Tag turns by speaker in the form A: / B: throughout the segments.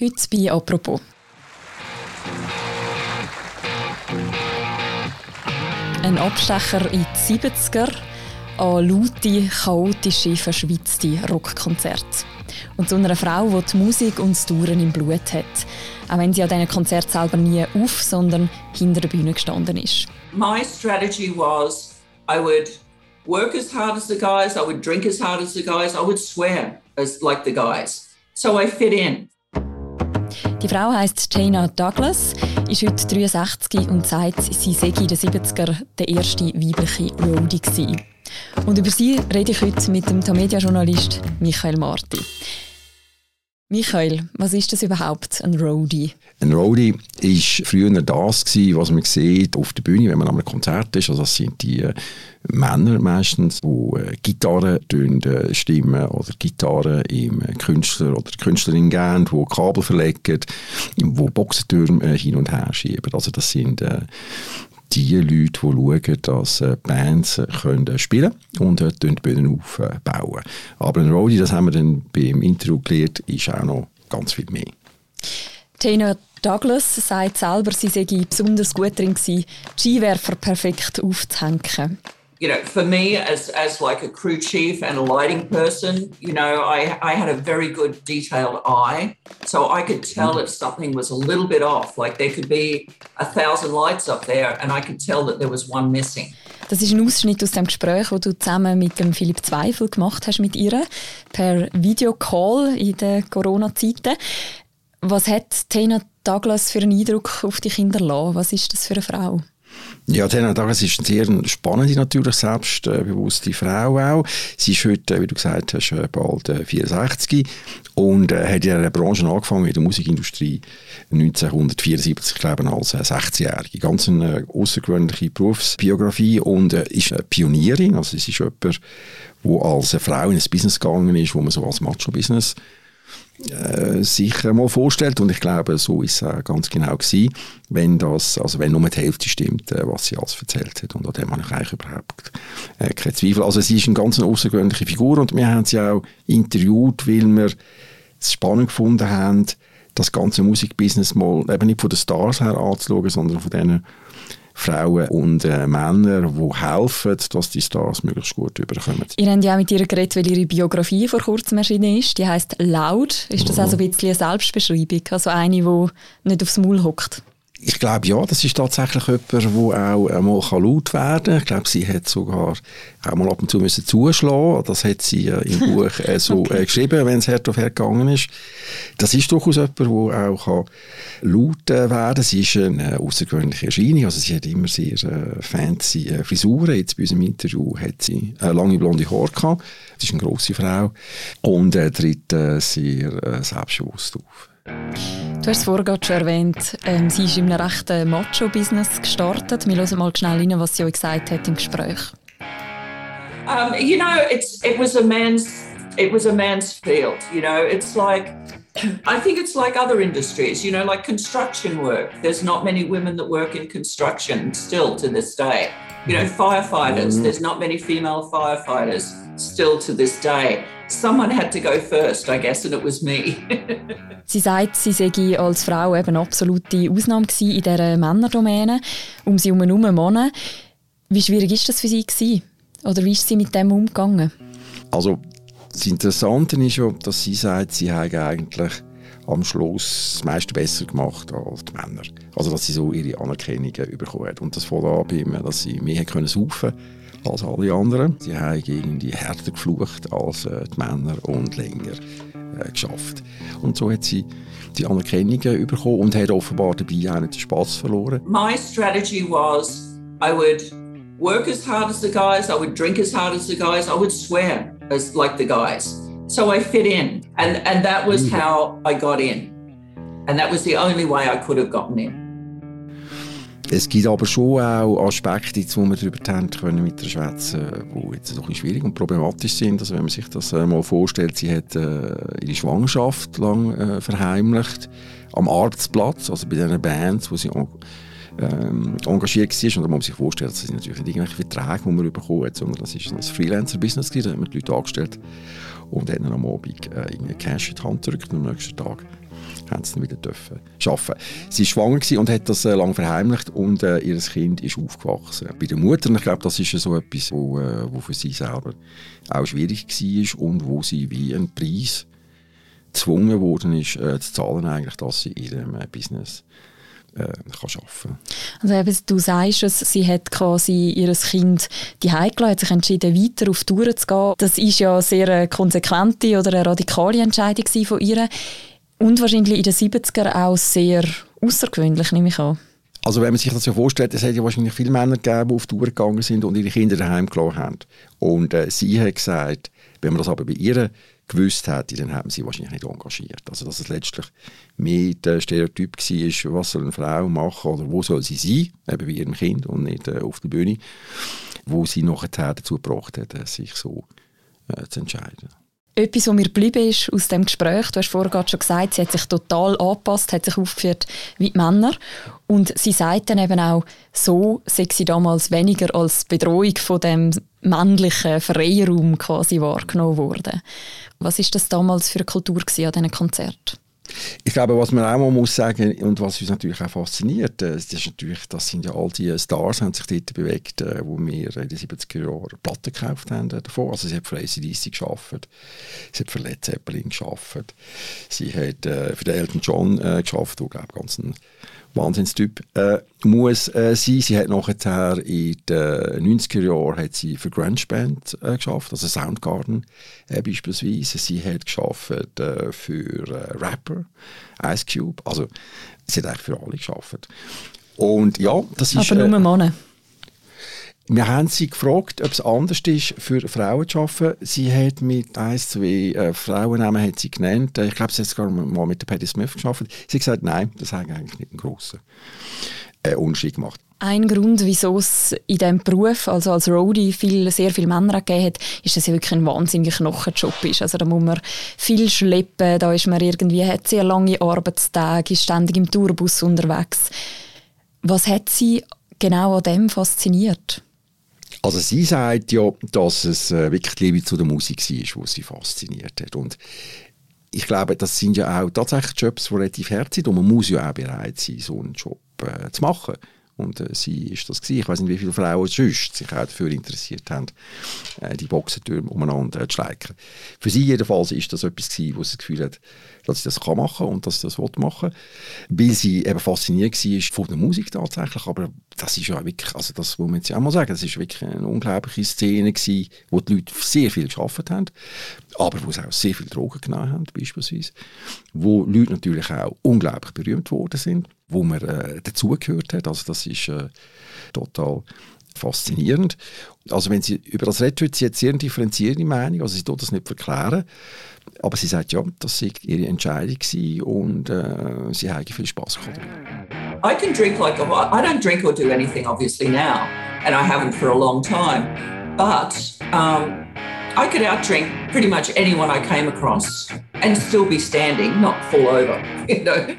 A: Heute bei «Apropos». Ein Abstecher in die 70er an laute, chaotische, verschwitzte Rockkonzerte. Und zu einer Frau, die die Musik und das Touren im Blut hat. Auch wenn sie an diesen Konzert selber nie auf, sondern hinter der Bühne gestanden ist.
B: My strategy was I would work as hard as the guys, I would drink as hard as the guys, I would swear as like the guys. So I fit in.
A: Die Frau heißt Jana Douglas, ist heute 63 und sagt, sie sei in den 70er der erste weibliche Roadie gewesen. Und über sie rede ich heute mit dem Tamedia-Journalist Michael Marti. Michael, was ist das überhaupt, ein Roadie?
C: Ein Roadie war früher das, gewesen, was man sieht auf der Bühne, wenn man an einem Konzert ist. Also das sind die äh, Männer meistens, die äh, Gitarren äh, stimmen oder Gitarren im Künstler oder Künstlerin geben, die Kabel verlegen, die Boxentürme hin und her schieben. Also das sind die Leute, die schauen, dass äh, Bands können spielen und äh, die Bühnen aufbauen. Aber ein Roadie, das haben wir dann beim Interview gelernt, ist auch noch ganz viel mehr.
A: Tina Douglas sagt selber, sie sei besonders gut darin Skiwerfer perfekt aufzuhängen.
B: You know, for me as as like a crew chief and a lighting person, you know, I I had a very good detailed eye, so I could tell if something was a little bit off. Like there could be a thousand lights up there, and I could tell that there was one missing.
A: Das ist ein Ausschnitt aus dem Gespräch, das du zusammen mit dem Philipp Zweifel gemacht hast mit ihr per Videocall in den Corona-Zeiten. Was hat Tina Douglas für einen Eindruck auf die Kinder? Was ist das für eine Frau?
C: Ja, Tena Dagas ist eine sehr spannende, natürlich selbstbewusste Frau auch. Sie ist heute, wie du gesagt hast, äh, bald 64 äh, und äh, hat in einer Branche angefangen, in der Musikindustrie 1974, ich glaube, als 16-Jährige. Ganz eine außergewöhnliche Berufsbiografie und ist eine Pionierin, also sie ist jemand, der als Frau in ein Business gegangen ist, wo man so als Macho-Business äh, sich mal vorstellt. Und ich glaube, so ist es ganz genau gewesen, wenn das, also wenn nur die Hälfte stimmt, äh, was sie alles erzählt hat. Und an dem habe ich eigentlich überhaupt äh, keinen Zweifel. Also sie ist eine ganz außergewöhnliche Figur. Und wir haben sie auch interviewt, weil wir es spannend gefunden haben, das ganze Musikbusiness mal eben nicht von den Stars her anzuschauen, sondern von denen Frauen und äh, Männer, die helfen, dass die Stars möglichst gut überkommen.
A: Ihr habt ja auch mit ihr geredet, weil ihre Biografie vor kurzem erschienen ist. Die heißt «Laut». Ist das also ein bisschen eine Selbstbeschreibung? Also eine, die nicht aufs Maul hockt?
C: Ich glaube ja, das ist tatsächlich jemand, der auch einmal laut werden kann. Ich glaube, sie hat sogar auch mal ab und zu müssen zuschlagen. Das hat sie äh, im Buch äh, so okay. äh, geschrieben, wenn es hart auf hart gegangen ist. Das ist durchaus jemand, der auch kann laut äh, werden kann. Sie ist eine außergewöhnliche Erscheinung. Also sie hat immer sehr äh, fancy äh, Frisuren. Jetzt bei unserem Interview hat sie äh, lange blonde Haare gehabt. Sie ist eine grosse Frau und äh, tritt äh, sehr äh, selbstbewusst auf.
A: Du hast es vorhin schon erwähnt, ähm, sie ist in einem rechten Macho-Business gestartet. Wir hören mal schnell rein, was sie euch gesagt hat im Gespräch.
B: Um, you know, it's it was a man's it was a man's field. You know, it's like I think it's like other industries. You know, like construction work. There's not many women that work in construction still to this day. You know, firefighters. Mm. There's not many female firefighters still to this day. Someone had to go first, I guess, and it was me.
A: sie sagt, sie sei als Frau eben absolute Ausnahme in dieser Männerdomäne, um sie herum Männer. Wie schwierig ist das für sie gewesen? Oder wie ist sie mit dem umgegangen?
C: Also, das Interessante ist ja, dass sie sagt, sie hat eigentlich am Schluss das meiste besser gemacht als die Männer. Also, dass sie so ihre Anerkennung bekommen hat. Und das fängt an bei dass sie mehr können saufen können als alle anderen. Sie haben irgendwie härter geflucht als äh, die Männer und länger äh, geschafft. Und so hat sie die Anerkennung bekommen und hat offenbar dabei auch nicht den Spass verloren.
B: My strategy was, I would work as hard as the guys, I would drink as hard as the guys, I would swear as like the guys. So I fit in, and and that was mm. how I got in, and that was the only way I could have gotten in.
C: Es gibt aber schon auch Aspekte, wo wir darüber haben können mit der schwätzen, die jetzt ein bisschen schwierig und problematisch sind. Also wenn man sich das äh, mal vorstellt, sie hat äh, ihre Schwangerschaft lang äh, verheimlicht am Arbeitsplatz, also bei diesen Bands, wo sie ähm, engagiert war. Und da muss man sich vorstellen, das sind natürlich nicht irgendwelche Verträge, die man bekommen hat, sondern das ist ein Freelancer-Business da hat man die Leute angestellt und dann am Abend äh, Cash in die Hand gedrückt am nächsten Tag haben sie dann wieder dürfen arbeiten. Sie war schwanger und hat das äh, lange verheimlicht und äh, ihr Kind ist aufgewachsen. Bei der Mutter, ich glaube, das ist so etwas, wo, äh, wo für sie selber auch schwierig war und wo sie wie einen Preis gezwungen worden ist, äh, zu zahlen, eigentlich, dass sie in ihrem äh, Business äh, kann arbeiten
A: Also du sagst es, sie hat quasi ihr Kind die gelassen, hat sich entschieden, weiter auf Touren zu gehen. Das ist ja eine sehr konsequente oder eine radikale Entscheidung von ihr. Und wahrscheinlich in den 70er auch sehr außergewöhnlich, nehme ich an.
C: Also wenn man sich das ja vorstellt, es hätte ja wahrscheinlich viele Männer gegeben, die auf Tour gegangen sind und ihre Kinder daheim gelassen haben. Und äh, sie hat gesagt, wenn man das aber bei ihr gewusst hätte, dann hätten sie wahrscheinlich nicht engagiert. Also dass es letztlich mehr der Stereotyp war, was soll eine Frau machen oder wo soll sie sein, eben bei ihrem Kind und nicht äh, auf der Bühne, wo sie nachher dazu gebracht hat, äh, sich so äh, zu entscheiden.
A: Etwas, was mir geblieben ist aus dem Gespräch, du hast vorhin schon gesagt, sie hat sich total angepasst, hat sich aufgeführt wie die Männer. Und sie sagt dann eben auch, so sei sie damals weniger als Bedrohung von dem männlichen Freiraum quasi wahrgenommen worden. Was ist das damals für eine Kultur an diesen Konzerten?
C: Ich glaube, was man auch mal muss sagen und was uns natürlich auch fasziniert, äh, das ist natürlich, das sind ja all die Stars, haben sich dort bewegt, äh, wo wir in den 70er Jahren Platten gekauft haben äh, davon. Also sie hat für ACDC geschafft, sie hat für Led Zeppelin geschafft, sie hat äh, für den Elton John äh, geschafft, wo glaube ganz ein Wahnsinnstyp, äh, muss äh, sein. Sie hat nachher in den 90er Jahren hat sie für Grunge Band äh, geschafft, also Soundgarden äh, beispielsweise. Sie hat geschafft äh, für äh, Rapper, Ice Cube, also sie hat eigentlich für alle geschafft. Und ja, das ist...
A: Aber nur Männer.
C: Wir haben sie gefragt, ob es anders ist, für Frauen zu arbeiten. Sie hat mit ein, zwei äh, Frauennamen hat sie genannt. Ich glaube, sie hat sogar mal mit der Patti Smith gearbeitet. Sie hat gesagt, nein, das hat eigentlich nicht einen grossen äh, Unterschied gemacht.
A: Ein Grund, wieso es in diesem Beruf, also als Roadie, viel, sehr viele Männer gegeben hat, ist, dass es wirklich ein wahnsinnig Knochenjob ist. Also da muss man viel schleppen, da ist man irgendwie, hat sehr lange Arbeitstage, ist ständig im Tourbus unterwegs. Was hat Sie genau an dem fasziniert?
C: Also sie sagt ja, dass es äh, wirklich die Liebe zu der Musik war, was sie fasziniert hat. Und ich glaube, das sind ja auch tatsächlich Jobs, die relativ hart sind und man muss ja auch bereit sein, so einen Job äh, zu machen. Und äh, sie ist das gewesen. Ich weiß nicht, wie viele Frauen sonst sich auch dafür interessiert haben, äh, die Boxentürme umeinander äh, zu schleichen. Für sie jedenfalls ist das etwas gewesen, wo sie das Gefühl hat, dass sie das kann machen und dass sie das will machen weil sie eben fasziniert war von der Musik tatsächlich, aber das ist ja wirklich, also das muss man jetzt auch mal sagen, das ist wirklich eine unglaubliche Szene gewesen, wo die Leute sehr viel geschafft haben, aber wo sie auch sehr viel Drogen genommen haben beispielsweise, wo Leute natürlich auch unglaublich berühmt worden sind wo man äh, dazugehört hat. Also das ist äh, total faszinierend. Also wenn sie über das redet, hat sie jetzt sehr differenzierte Meinung, also sie tut das nicht verklären, aber sie sagt, ja, das sei ihre Entscheidung und äh, sie hat viel Spaß gehabt.
B: I can drink like a I don't drink or do anything obviously now, and I haven't for a long time, but um, I could outdrink pretty much anyone I came across and still be standing, not fall over, you know.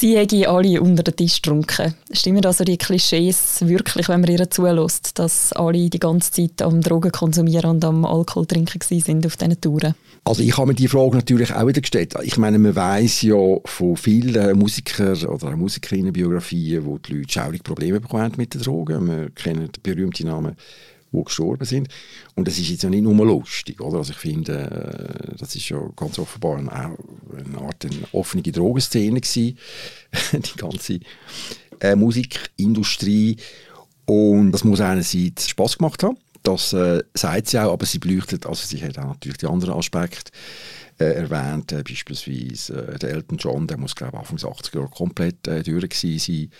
A: Sie hätten alle unter den Tisch getrunken. Stimmen also die Klischees wirklich, wenn man ihr zulässt, dass alle die ganze Zeit am Drogen konsumieren und am Alkohol trinken sind auf diesen Touren?
C: Also ich habe mir die Frage natürlich auch wieder gestellt. Ich meine, man weiß ja von vielen Musikern oder Musikerinnenbiografien, wo die Leute schaurig Probleme bekommen mit den Drogen. Wir kennen berühmte Namen die gestorben sind. Und das ist jetzt ja nicht nur lustig, oder? Also ich finde, äh, das ist ja ganz offenbar eine, eine Art eine offene Drogenszene gewesen, die ganze äh, Musikindustrie. Und das muss einerseits Spaß gemacht haben. Das äh, sagt sie auch, aber sie beleuchtet, also sie hat auch natürlich die anderen Aspekte äh, erwähnt, äh, beispielsweise äh, der Elton John, der muss glaube ich Anfang der 80er Jahre komplett äh, durch sein.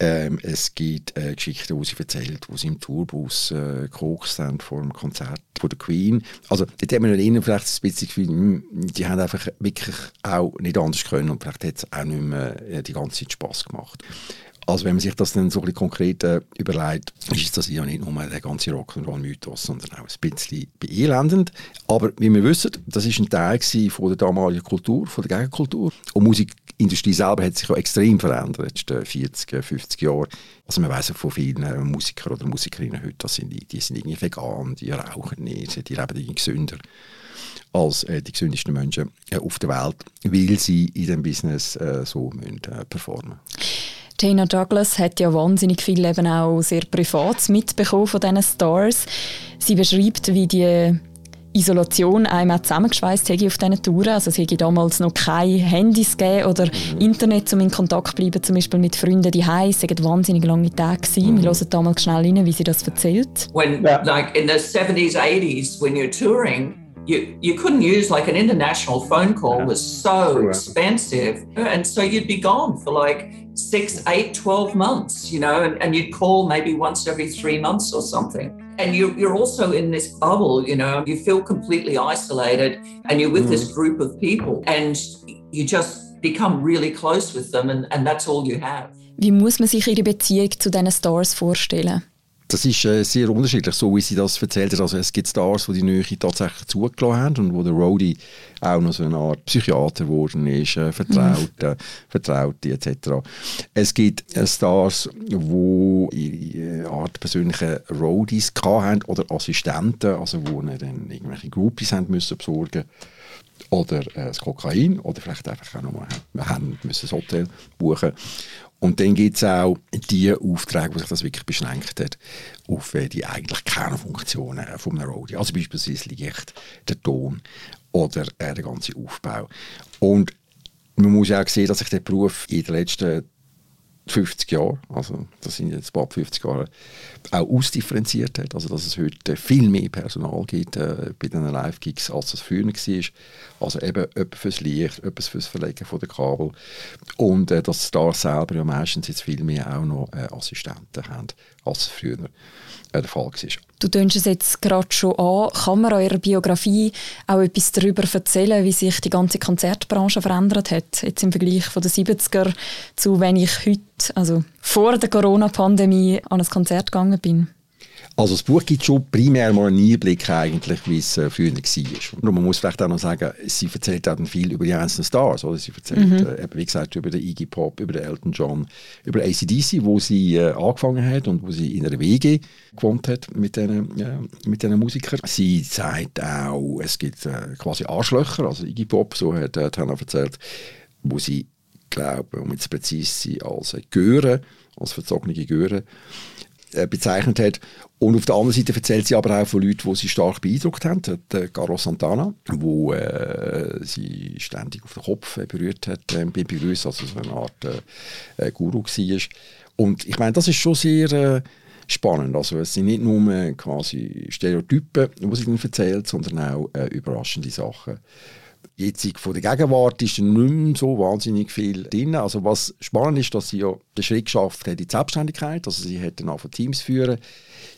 C: Ähm, es gibt äh, Geschichten, die sie erzählt, wo sie im Tourbus äh, gekokst haben vor dem Konzert von der Queen. Also dort hat man innen vielleicht ein bisschen Gefühl, hm, die haben einfach wirklich auch nicht anders können und vielleicht hat es auch nicht mehr äh, die ganze Zeit Spass gemacht. Also wenn man sich das dann so ein konkret äh, überlegt, ist das ja nicht nur der ganze Rock'n'Roll-Mythos, sondern auch ein bisschen beelendend. Aber wie wir wissen, das ist ein Teil von der damaligen Kultur, von der Gegenkultur. Und Musikindustrie selber hat sich auch extrem verändert in den letzten 40, 50 Jahren. Also man weiß von vielen Musikern oder Musikerinnen heute, das sind die, sind irgendwie vegan, die rauchen nicht, die leben irgendwie gesünder. als äh, die gesündesten Menschen äh, auf der Welt, weil sie in diesem Business äh, so müssen, äh, performen
A: Tina Douglas hat ja wahnsinnig viel eben auch sehr privat mitbekommen von diesen Stars. Sie beschreibt, wie die Isolation einmal zusammengeschweißt habe auf diesen Touren. Also es hätte damals noch keine Handys gegeben oder mhm. Internet, um in Kontakt zu bleiben, zum Beispiel mit Freunden die Es waren wahnsinnig lange Tage. Gewesen. Mhm. Wir hören damals schnell rein, wie sie das erzählt.
B: When, like in the 70s, 80s, when you're touring, you, you couldn't use like an international phone call was so expensive. And so you'd be gone for like six, eight, 12 months, you know, and, and you'd call maybe once every three months or something. And you're, you're also in this bubble, you know, you feel completely isolated and you're with mm. this group of people and you just become really close with them and, and that's all you have.
A: Wie muss man sich ihre Beziehung zu diesen Stars vorstellen?
C: Das ist äh, sehr unterschiedlich, so wie sie das erzählt hat. Also es gibt Stars, die die Nähe tatsächlich zugelassen haben und wo der Rody auch noch so eine Art Psychiater geworden ist, äh, Vertraute, mhm. Vertraute etc. Es gibt äh, Stars, die ihre Art persönliche Roadies hatten oder Assistenten, also wo dann irgendwelche Groupies haben müssen besorgen oder äh, das Kokain oder vielleicht einfach auch nochmal haben müssen das Hotel buchen und dann gibt es auch die Aufträge, wo sich das wirklich beschränkt hat auf äh, die eigentlich Kernfunktionen von einem Roadie. Also beispielsweise Licht, der Ton oder äh, der ganze Aufbau. Und man muss auch sehen, dass sich der Beruf in den letzten 50 Jahre, also das sind jetzt bald 50 Jahre, auch ausdifferenziert hat. Also dass es heute viel mehr Personal gibt äh, bei den Live-Gigs, als es früher war. Also eben etwas fürs Licht, etwas fürs Verlegen von den Kabel und äh, dass Stars selber ja meistens jetzt viel mehr auch noch äh, Assistenten haben, als früher der Fall war.
A: Du tönst es jetzt gerade schon an. Kann man eurer Biografie auch etwas darüber erzählen, wie sich die ganze Konzertbranche verändert hat? Jetzt im Vergleich von den 70er zu wenn ich heute, also vor der Corona-Pandemie, an ein Konzert gegangen bin.
C: Also das Buch gibt schon primär mal einen Einblick eigentlich, wie es äh, früher war. Und man muss vielleicht auch noch sagen, sie erzählt auch viel über die einzelnen Stars. Oder? Sie erzählt, mhm. äh, wie gesagt, über den Iggy Pop, über den Elton John, über ACDC, wo sie äh, angefangen hat und wo sie in einer WG gewohnt hat mit diesen, äh, mit Musikern. Sie sagt auch, es gibt äh, quasi Arschlöcher, also Iggy Pop, so hat äh, Hannah erzählt, wo sie, glaube um jetzt präzise zu sein, als Göre, als verzogene Göre, bezeichnet hat. Und auf der anderen Seite erzählt sie aber auch von Leuten, die sie stark beeindruckt haben. Der Carlos Santana, wo äh, sie ständig auf den Kopf äh, berührt hat äh, beim Begrüßen, also so eine Art äh, äh Guru war. Und ich meine, das ist schon sehr äh, spannend. Also es sind nicht nur quasi Stereotypen, die sie dann erzählt, sondern auch überraschende Sachen Jetzt von der Gegenwart ist nicht mehr so wahnsinnig viel drin. Also was spannend ist, dass sie ja den Schritt geschafft hat in die Selbstständigkeit. Also sie hat dann auch Teams führen.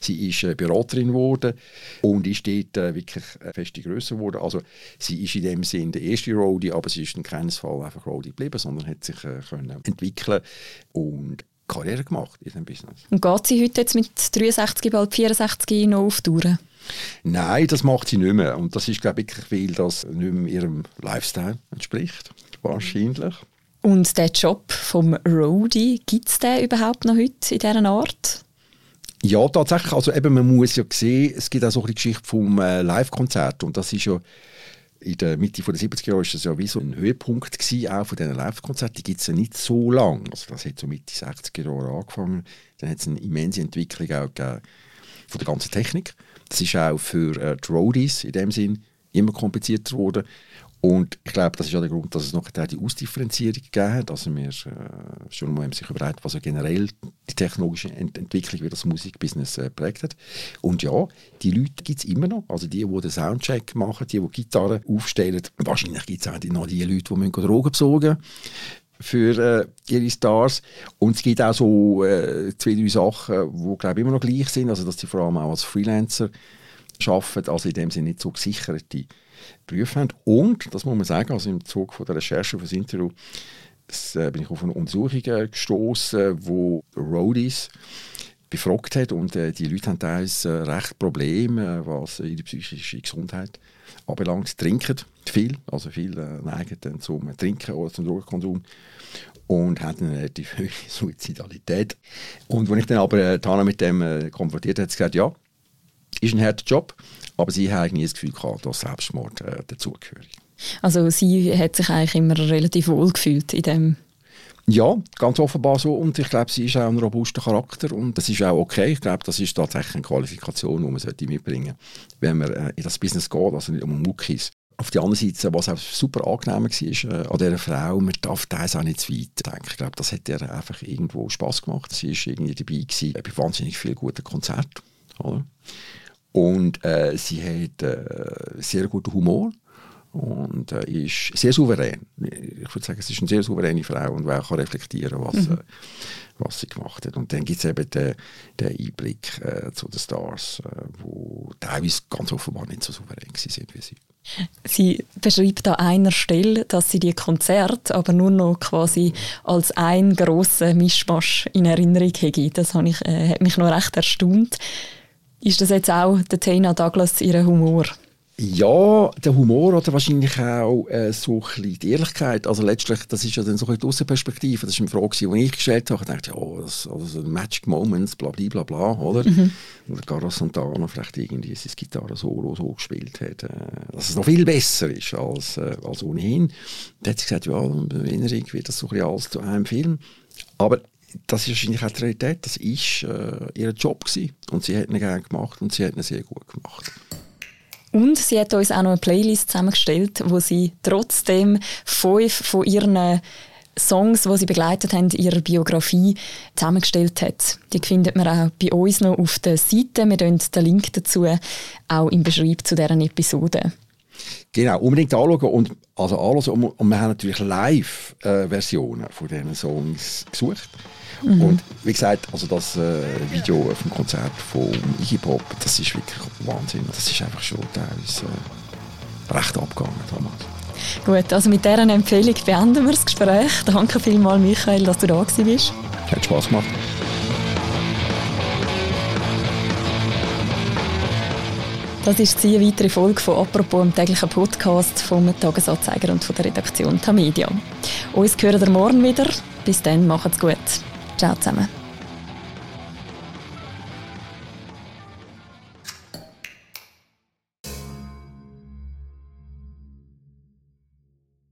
C: Sie ist äh, Beraterin geworden und ist dort äh, wirklich eine feste Größe geworden. Also sie ist in dem Sinn der erste Roadie, aber sie ist in keinem Fall einfach Roadie geblieben, sondern hat sich äh, können entwickeln und Karriere gemacht in diesem Business.
A: Und geht sie heute jetzt mit 63, bald 64 noch auf Touren?
C: Nein, das macht sie nicht mehr. Und das ist, glaube ich, weil das nicht mehr ihrem Lifestyle entspricht. Wahrscheinlich.
A: Und der Job vom Roadie, gibt es den überhaupt noch heute in dieser Art?
C: Ja, tatsächlich. Also eben, man muss ja sehen, es gibt auch so eine Geschichte vom äh, Live-Konzert. Und das ist ja in der Mitte der 70er Jahre ist das ja wie so ein Höhepunkt gewesen, auch von diesen Live-Konzerten. Die gibt es ja nicht so lange. Also das hat so Mitte 60er Jahre angefangen. Dann hat es eine immense Entwicklung auch gegeben von der ganzen Technik. Das ist auch für äh, die Roadies in dem Sinn immer komplizierter geworden. Und ich glaube, das ist auch der Grund, dass es noch die Ausdifferenzierung gegeben hat. Also wir äh, schon mal sich überlegt, was ja generell die technologische Ent Entwicklung wie das Musikbusiness äh, prägt hat. Und ja, die Leute gibt es immer noch. Also die, die den Soundcheck machen, die, die Gitarren aufstellen. Wahrscheinlich gibt es auch noch die Leute, die Drogen besorgen für äh, ihre Stars. Und es gibt auch so äh, zwei, drei Sachen, die glaube immer noch gleich sind, also dass sie vor allem auch als Freelancer arbeiten, also in dem Sinne nicht so gesicherte Berufe haben. Und, das muss man sagen, also im Zug von der Recherche für das Interview das, äh, bin ich auf eine Untersuchung äh, gestoßen, wo Roadies befragt hat und äh, die Leute haben teilweise äh, recht Probleme, was ihre psychische Gesundheit anbelangt. Trinken viel, also viel äh, neigen dann zum Trinken oder zum Drogenkonsum und hatten eine relativ hohe Suizidalität. Und wenn ich dann aber Tana mit dem konfrontiert habe, hat sie gesagt, ja, Ist ein harter Job, aber sie hat nie das Gefühl gehabt, dass Selbstmord dazugehört.
A: Also sie hat sich eigentlich immer relativ wohl gefühlt in dem
C: ja, ganz offenbar so. Und ich glaube, sie ist auch ein robuster Charakter und das ist auch okay. Ich glaube, das ist tatsächlich eine Qualifikation, die man sollte mitbringen sollte, wenn man äh, in das Business geht, also nicht um Muckis. Auf der anderen Seite, was auch super angenehm war äh, an dieser Frau, man darf das auch nicht zu weit denken. Ich glaube, das hat ihr einfach irgendwo Spass gemacht. Sie war irgendwie dabei gewesen, bei wahnsinnig vielen guten Konzerten. Oder? Und äh, sie hat äh, sehr guten Humor und äh, ist sehr souverän. Ich würde sagen, sie ist eine sehr souveräne Frau und auch kann reflektieren, was, mhm. äh, was sie gemacht hat. Und dann gibt es eben den, den Einblick äh, zu den Stars, äh, wo teilweise ganz offenbar nicht so souverän sind wie sie.
A: Sie beschreibt an einer Stelle, dass sie die Konzerte aber nur noch quasi als ein grossen Mischmasch in Erinnerung hätte. Das habe ich, äh, hat mich noch recht erstaunt. Ist das jetzt auch der Tina Douglas ihr Humor?
C: Ja, der Humor oder wahrscheinlich auch äh, so ein bisschen die Ehrlichkeit. Also letztlich, das ist ja dann so ein die Außenperspektive. Das ist eine Frage, die ich gestellt habe. Ich dachte, ja, das, also Magic Moments, bla bla bla, bla oder? Mhm. Oder Carlos Santana vielleicht irgendwie sein Gitarre-Solo so gespielt hat. Äh, dass es noch viel besser ist als, äh, als ohnehin. Dann hat sie gesagt, ja, in Erinnerung wird das so ein bisschen alles zu einem Film. Aber das ist wahrscheinlich auch die Realität. Das war äh, ihr Job gewesen. Und sie hat ihn gerne gemacht und sie hat ihn sehr gut gemacht.
A: Und sie hat uns auch noch eine Playlist zusammengestellt, wo sie trotzdem fünf von ihren Songs, die sie begleitet haben, ihrer Biografie zusammengestellt hat. Die findet man auch bei uns noch auf der Seite. Wir den Link dazu auch im Beschreib zu deren Episode.
C: Genau, unbedingt anschauen und also alles und wir haben natürlich Live-Versionen äh, von diesen Songs gesucht. Mhm. Und wie gesagt, also das äh, Video vom Konzert von Iggy Pop, das ist wirklich Wahnsinn. Das ist einfach schon teilweise äh, recht abgegangen damals.
A: Gut, also mit dieser Empfehlung beenden wir das Gespräch. Danke vielmals, Michael, dass du da warst.
C: Hat Spaß gemacht.
A: Das ist eine weitere Folge von «Apropos» im täglichen Podcast vom Tagesanzeiger und von der Redaktion Tamedia. Uns hören wir morgen wieder. Bis dann, macht's gut. Ciao zusammen.